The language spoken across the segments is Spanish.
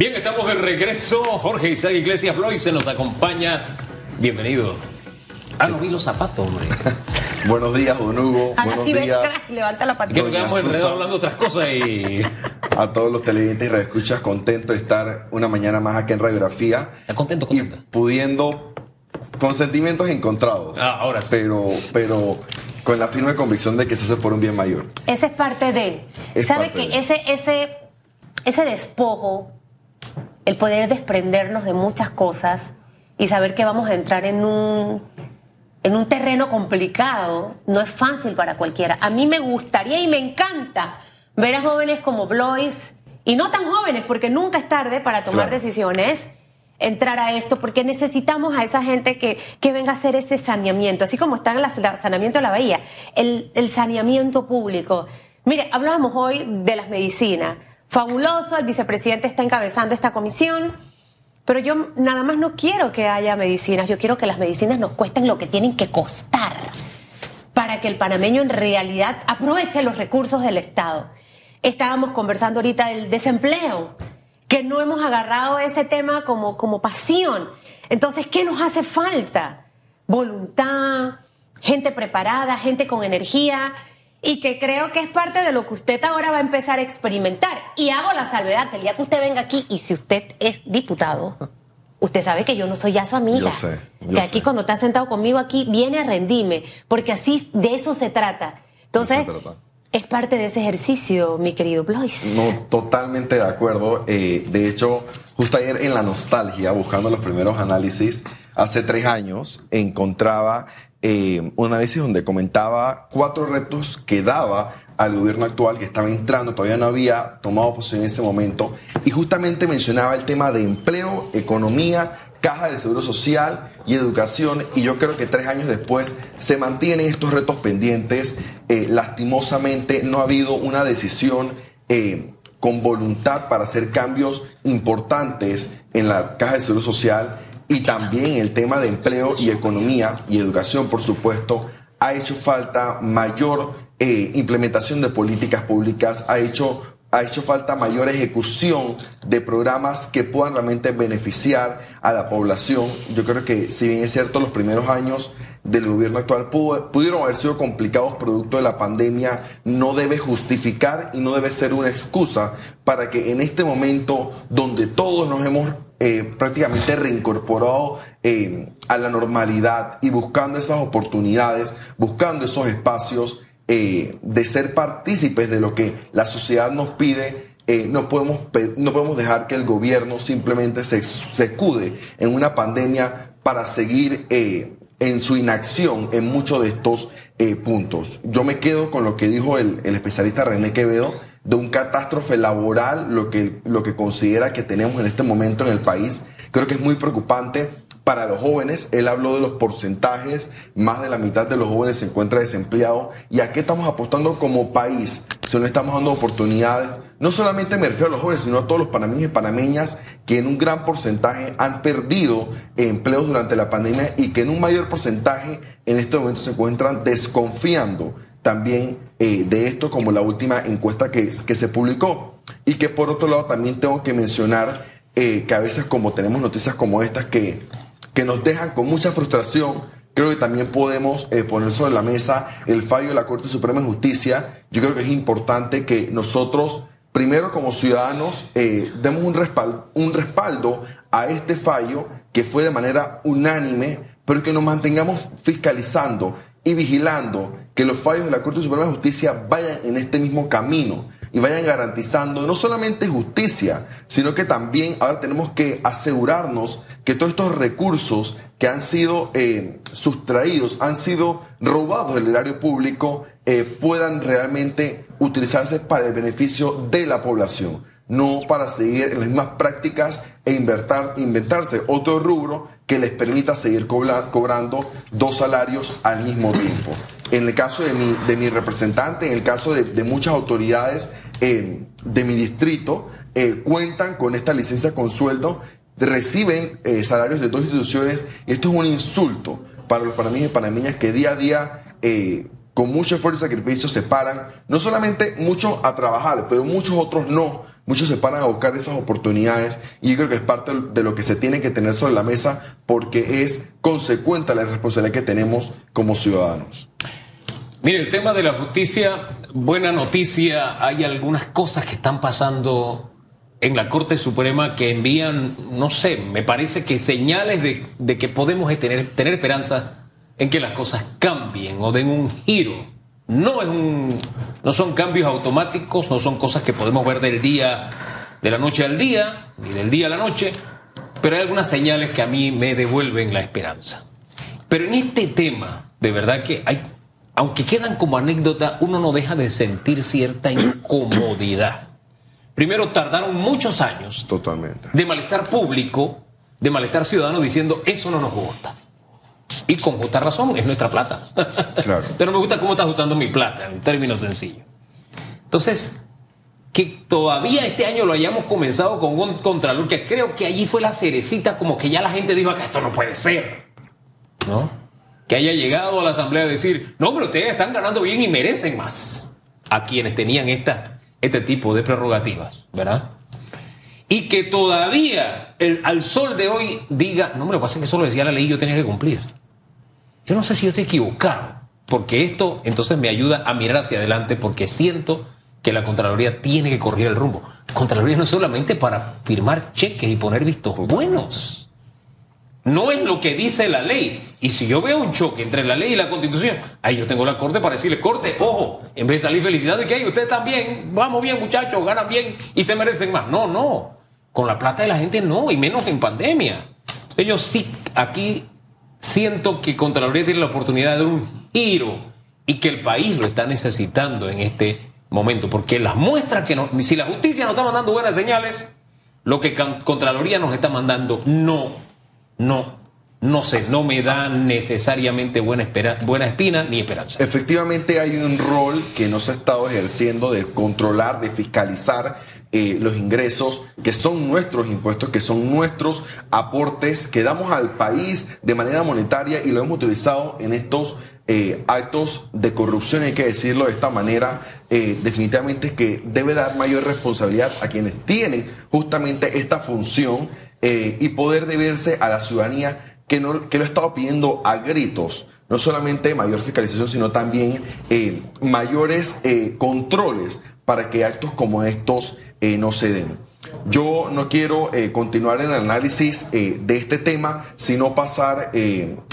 Bien, estamos de regreso. Jorge Isaac Iglesias Bloy nos acompaña. Bienvenido. Ah, no vi los zapatos, hombre. Buenos días, don Hugo. Haga Buenos días levanta la Que patita. nos quedamos enredados hablando de otras cosas y. a todos los televidentes y radioescuchas. Contento de estar una mañana más aquí en Radiografía. ¿Estás contento, Y contenta? pudiendo, con sentimientos encontrados. Ah, ahora sí. Pero, pero con la firme convicción de que se hace por un bien mayor. Ese es parte de. Es ¿Sabe parte que de. ese, ese, ese despojo, el poder desprendernos de muchas cosas y saber que vamos a entrar en un, en un terreno complicado, no es fácil para cualquiera. A mí me gustaría y me encanta ver a jóvenes como Blois, y no tan jóvenes, porque nunca es tarde para tomar Claro. decisiones, entrar a esto, porque necesitamos a esa gente que, que venga a hacer ese saneamiento, así como está en el saneamiento de la bahía, el, el saneamiento público. Mire, hablábamos hoy de las medicinas. Fabuloso, el vicepresidente está encabezando esta comisión, pero yo nada más no quiero que haya medicinas, yo quiero que las medicinas nos cuesten lo que tienen que costar para que el panameño en realidad aproveche los recursos del Estado. Estábamos conversando ahorita del desempleo, que no hemos agarrado ese tema como, como pasión. Entonces, ¿qué nos hace falta? Voluntad, gente preparada, gente con energía y que creo que es parte de lo que usted ahora va a empezar a experimentar. Y hago la salvedad que el día que usted venga aquí y si usted es diputado, usted sabe que yo no soy ya su amiga. Yo sé, yo que aquí sé. cuando está sentado conmigo aquí viene a rendirme, porque así de eso se trata. Entonces, se trata. es parte de ese ejercicio, mi querido Blois. No, totalmente de acuerdo. Eh, de hecho, justo ayer en la nostalgia, buscando los primeros análisis, hace tres años encontraba eh, un análisis donde comentaba cuatro retos que daba al gobierno actual que estaba entrando, todavía no había tomado posición en ese momento, y justamente mencionaba el tema de empleo, economía, caja de seguro social y educación, y yo creo que tres años después se mantienen estos retos pendientes. Eh, lastimosamente no ha habido una decisión eh, con voluntad para hacer cambios importantes en la caja de seguro social y también el tema de empleo y economía y educación, por supuesto, ha hecho falta mayor eh, implementación de políticas públicas, ha hecho, ha hecho falta mayor ejecución de programas que puedan realmente beneficiar a la población. Yo creo que si bien es cierto, los primeros años del gobierno actual pudieron haber sido complicados producto de la pandemia, no debe justificar y no debe ser una excusa para que en este momento donde todos nos hemos eh, prácticamente reincorporado eh, a la normalidad y buscando esas oportunidades, buscando esos espacios eh, de ser partícipes de lo que la sociedad nos pide, no, podemos, no podemos dejar que el gobierno simplemente se, escude en una pandemia para seguir en su inacción en muchos de estos eh, puntos. Yo me quedo con lo que dijo el, el especialista René Quevedo de un catástrofe laboral, lo que, lo que considera que tenemos en este momento en el país. Creo que es muy preocupante para los jóvenes. Él habló de los porcentajes, más de la mitad de los jóvenes se encuentra desempleado. ¿Y a qué estamos apostando como país? Si no estamos dando oportunidades, no solamente me refiero a los jóvenes, sino a todos los panameños y panameñas que en un gran porcentaje han perdido empleos durante la pandemia y que en un mayor porcentaje en este momento se encuentran desconfiando también eh, de esto, como la última encuesta que, que se publicó. Y que por otro lado también tengo que mencionar eh, que a veces como tenemos noticias como estas que, que nos dejan con mucha frustración, creo que también podemos eh, poner sobre la mesa el fallo de la Corte Suprema de Justicia. Yo creo que es importante que nosotros, primero como ciudadanos, eh, demos un respaldo, un respaldo a este fallo que fue de manera unánime, pero que nos mantengamos fiscalizando y vigilando que los fallos de la Corte Suprema de Justicia vayan en este mismo camino y vayan garantizando no solamente justicia, sino que también ahora tenemos que asegurarnos que todos estos recursos que han sido eh, sustraídos, han sido robados del erario público, eh, puedan realmente utilizarse para el beneficio de la población, no para seguir en las mismas prácticas e inventarse otro rubro que les permita seguir cobra- cobrando dos salarios al mismo tiempo. En el caso de mi, representante, en el caso de, muchas autoridades eh, de mi distrito, cuentan con esta licencia con sueldo, reciben eh, salarios de dos instituciones esto es un insulto para los panameños y panameñas que día a día eh, con mucho esfuerzo y sacrificio se paran, no solamente muchos a trabajar, pero muchos otros no, muchos se paran a buscar esas oportunidades y yo creo que es parte de lo que se tiene que tener sobre la mesa porque es consecuente a la responsabilidad que tenemos como ciudadanos. Mire, el tema de la justicia, buena noticia, hay algunas cosas que están pasando en la Corte Suprema que envían, no sé, me parece que señales de, que podemos tener, tener esperanza en que las cosas cambien o den un giro. No, es un, no son cambios automáticos, no son cosas que podemos ver del día, de la noche al día, ni del día a la noche, pero hay algunas señales que a mí me devuelven la esperanza. Pero en este tema, de verdad que hay aunque quedan como anécdota, uno no deja de sentir cierta incomodidad. Primero, tardaron muchos años Totalmente. de malestar público, de malestar ciudadano, diciendo eso no nos gusta. Y con justa razón, es nuestra plata. Claro. Pero no me gusta cómo estás usando mi plata, en términos sencillos. Entonces, que todavía este año lo hayamos comenzado con un contralor, que creo que allí fue la cerecita, como que ya la gente dijo que esto no puede ser. ¿No? que haya llegado a la Asamblea a decir, no, pero ustedes están ganando bien y merecen más a quienes tenían esta, este tipo de prerrogativas, ¿verdad? Y que todavía el, al sol de hoy diga, no, me lo pasa que eso lo decía la ley y yo tenía que cumplir. Yo no sé si yo estoy equivocado, porque esto entonces me ayuda a mirar hacia adelante porque siento que la Contraloría tiene que corregir el rumbo. Contraloría no es solamente para firmar cheques y poner vistos buenos. No es lo que dice la ley. Y si yo veo un choque entre la ley y la constitución, ahí yo tengo la corte para decirle, corte, ojo, en vez de salir felicidad que hay, ustedes también, vamos bien muchachos, ganan bien y se merecen más. No, no. Con la plata de la gente no, y menos en pandemia. Ellos sí, aquí siento que Contraloría tiene la oportunidad de dar un giro y que el país lo está necesitando en este momento. Porque las muestras que si la justicia nos está mandando buenas señales, lo que Contraloría nos está mandando no no, no sé, no me da necesariamente buena, espina ni esperanza. Efectivamente hay un rol que no se ha estado ejerciendo de controlar, de fiscalizar eh, los ingresos, que son nuestros impuestos, que son nuestros aportes que damos al país de manera monetaria y lo hemos utilizado en estos eh, actos de corrupción, hay que decirlo de esta manera, eh, definitivamente que debe dar mayor responsabilidad a quienes tienen justamente esta función eh, y poder deberse a la ciudadanía que, no, que lo ha estado pidiendo a gritos, no solamente mayor fiscalización, sino también eh, mayores eh, controles para que actos como estos no se den. Yo no quiero continuar en el análisis de este tema, sino pasar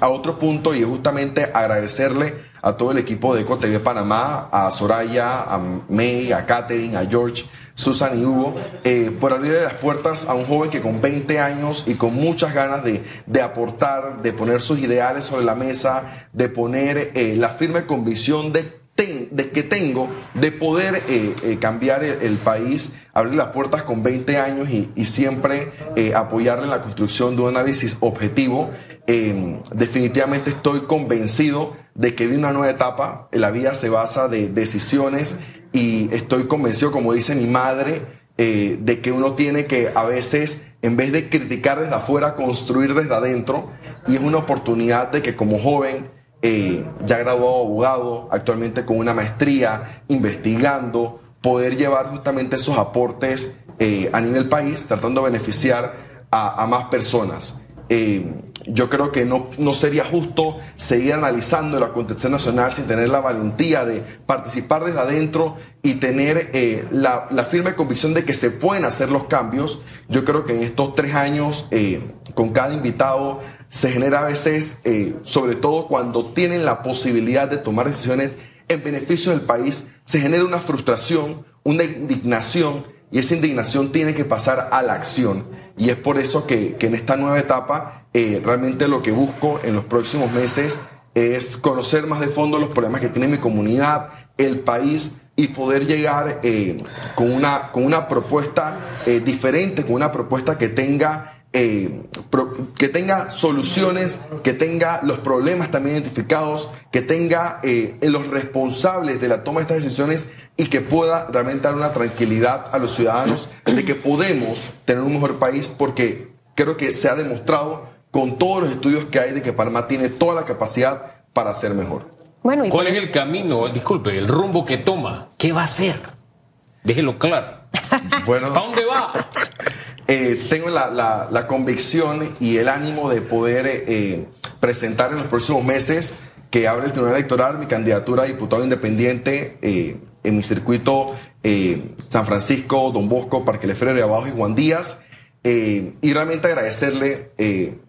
a otro punto y es justamente agradecerle a todo el equipo de EcoTV Panamá, a Soraya, a May, a Catherine, a George, Susan y Hugo, eh, por abrirle las puertas a un joven que con 20 años y con muchas ganas de, aportar, de poner sus ideales sobre la mesa, de poner eh, la firme convicción de, de, que tengo de poder eh, cambiar el, país, abrir las puertas con 20 años y, siempre apoyarle en la construcción de un análisis objetivo. definitivamente estoy convencido de que viene una nueva etapa. La vida se basa de decisiones y estoy convencido, como dice mi madre, eh, de que uno tiene que a veces, en vez de criticar desde afuera, construir desde adentro. Y es una oportunidad de que como joven, ya graduado abogado, actualmente con una maestría, investigando, poder llevar justamente esos aportes eh, a nivel país, tratando de beneficiar a, a más personas. Eh, yo creo que no, no, sería justo seguir analizando la acontecer nacional sin tener la valentía de participar desde adentro y tener eh, la, firme convicción de que se pueden hacer los cambios. Yo creo que en estos tres años, eh, con cada invitado, se genera a veces, sobre todo cuando tienen la posibilidad de tomar decisiones en beneficio del país, se genera una frustración, una indignación y esa indignación tiene que pasar a la acción. Y es por eso que, en esta nueva etapa eh, realmente lo que busco en los próximos meses es conocer más de fondo los problemas que tiene mi comunidad, el país y poder llegar eh, con, una, con una propuesta eh, diferente, con una propuesta que tenga eh, que tenga soluciones, que tenga los problemas también identificados, que tenga eh, los responsables de la toma de estas decisiones y que pueda realmente dar una tranquilidad a los ciudadanos de que podemos tener un mejor país porque creo que se ha demostrado con todos los estudios que hay de que Panamá tiene toda la capacidad para ser mejor. Bueno, ¿Cuál es el camino? Disculpe, el rumbo que toma. ¿Qué va a hacer? Déjelo claro. Bueno, ¿a dónde va? Eh, tengo la, convicción y el ánimo de poder eh, presentar en los próximos meses que abre el Tribunal Electoral mi candidatura a diputado independiente eh, en mi circuito San Francisco, Don Bosco, Parque Lefebvre, Abajo y Juan Díaz. y realmente agradecerle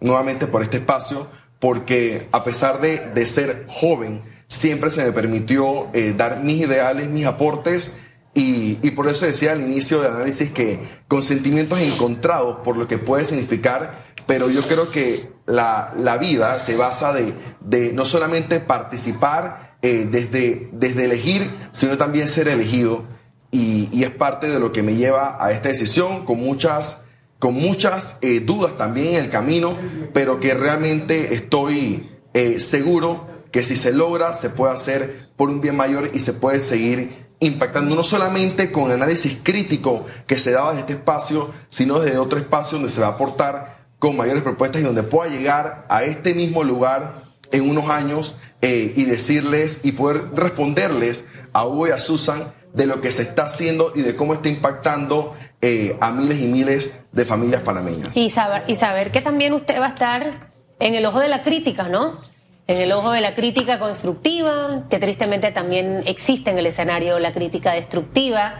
nuevamente por este espacio, porque a pesar de, de ser joven, siempre se me permitió dar mis ideales, mis aportes y, por eso decía al inicio del análisis que con sentimientos encontrados por lo que puede significar, pero yo creo que la, la vida se basa de, de, no solamente participar eh, desde, desde elegir, sino también ser elegido. Y, y, es parte de lo que me lleva a esta decisión, con muchas, con muchas eh, dudas también en el camino, pero que realmente estoy eh, seguro que si se logra, se puede hacer por un bien mayor y se puede seguir impactando no solamente con análisis crítico que se daba desde este espacio, sino desde otro espacio donde se va a aportar con mayores propuestas y donde pueda llegar a este mismo lugar en unos años eh, y decirles y poder responderles a Hugo y a Susan de lo que se está haciendo y de cómo está impactando eh, a miles y miles de familias panameñas. Y saber, y saber que también usted va a estar en el ojo de la crítica, ¿no? En el ojo de la crítica constructiva, que tristemente también existe en el escenario la crítica destructiva,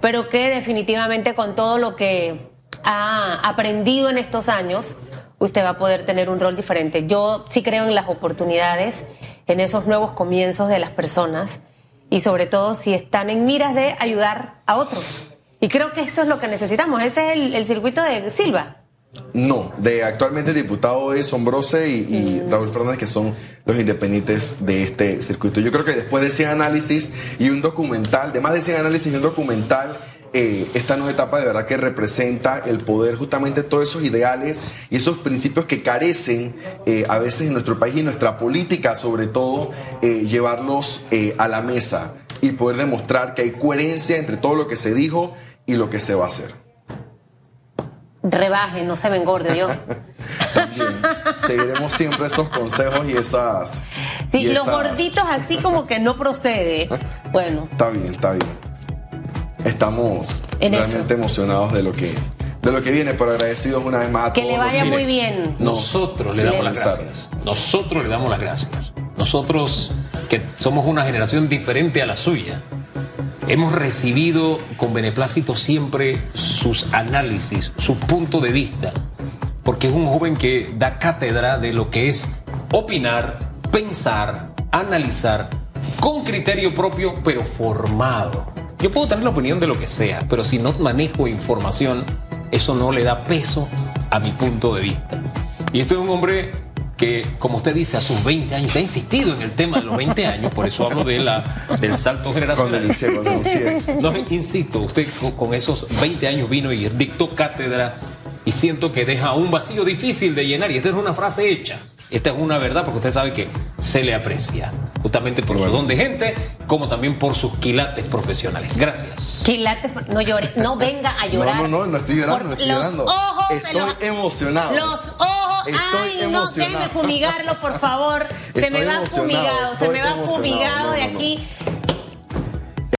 pero que definitivamente con todo lo que ha aprendido en estos años, usted va a poder tener un rol diferente. Yo sí creo en las oportunidades, en esos nuevos comienzos de las personas y sobre todo si están en miras de ayudar a otros. Y creo que eso es lo que necesitamos. Ese es el, el circuito de Silva. No, de actualmente diputado de Sombrose y, mm. Raúl Fernández, que son los independientes de este circuito. Yo creo que después de 100 análisis y un documental, de más de 100 análisis y un documental, eh, esta nueva etapa de verdad que representa el poder, justamente todos esos ideales y esos principios que carecen eh, a veces en nuestro país y nuestra política, sobre todo, eh, llevarlos a la mesa y poder demostrar que hay coherencia entre todo lo que se dijo y lo que se va a hacer rebaje, no se me engorde yo. También seguiremos siempre esos consejos y esas. Sí, los gorditos así como que no procede. Bueno. Está bien, está bien. Estamos realmente emocionados de lo que de lo que viene, pero agradecidos una vez más a que le vaya muy bien. Nosotros le damos las gracias. Nosotros le damos las gracias. Nosotros que somos una generación diferente a la suya Hemos recibido con beneplácito siempre sus análisis, su punto de vista, porque es un joven que da cátedra de lo que es opinar, pensar, analizar, con criterio propio, pero formado. Yo puedo tener la opinión de lo que sea, pero si no manejo información, eso no le da peso a mi punto de vista. Y esto es un hombre que, como usted dice, a sus 20 años, ha insistido en el tema de los 20 años, por eso hablo de la, del salto generacional. No, insisto, usted con, esos 20 años vino y dictó cátedra y siento que deja un vacío difícil de llenar. Y esta es una frase hecha. Esta es una verdad porque usted sabe que se le aprecia, justamente por su don de gente, como también por sus quilates profesionales. Gracias. Quilates, no llore, no venga a llorar. No, no, no, no estoy llorando, no estoy llorando. estoy emocionado. Los ojos, ay, no, déjeme fumigarlo, por favor. se me va fumigado, se me va fumigado de aquí.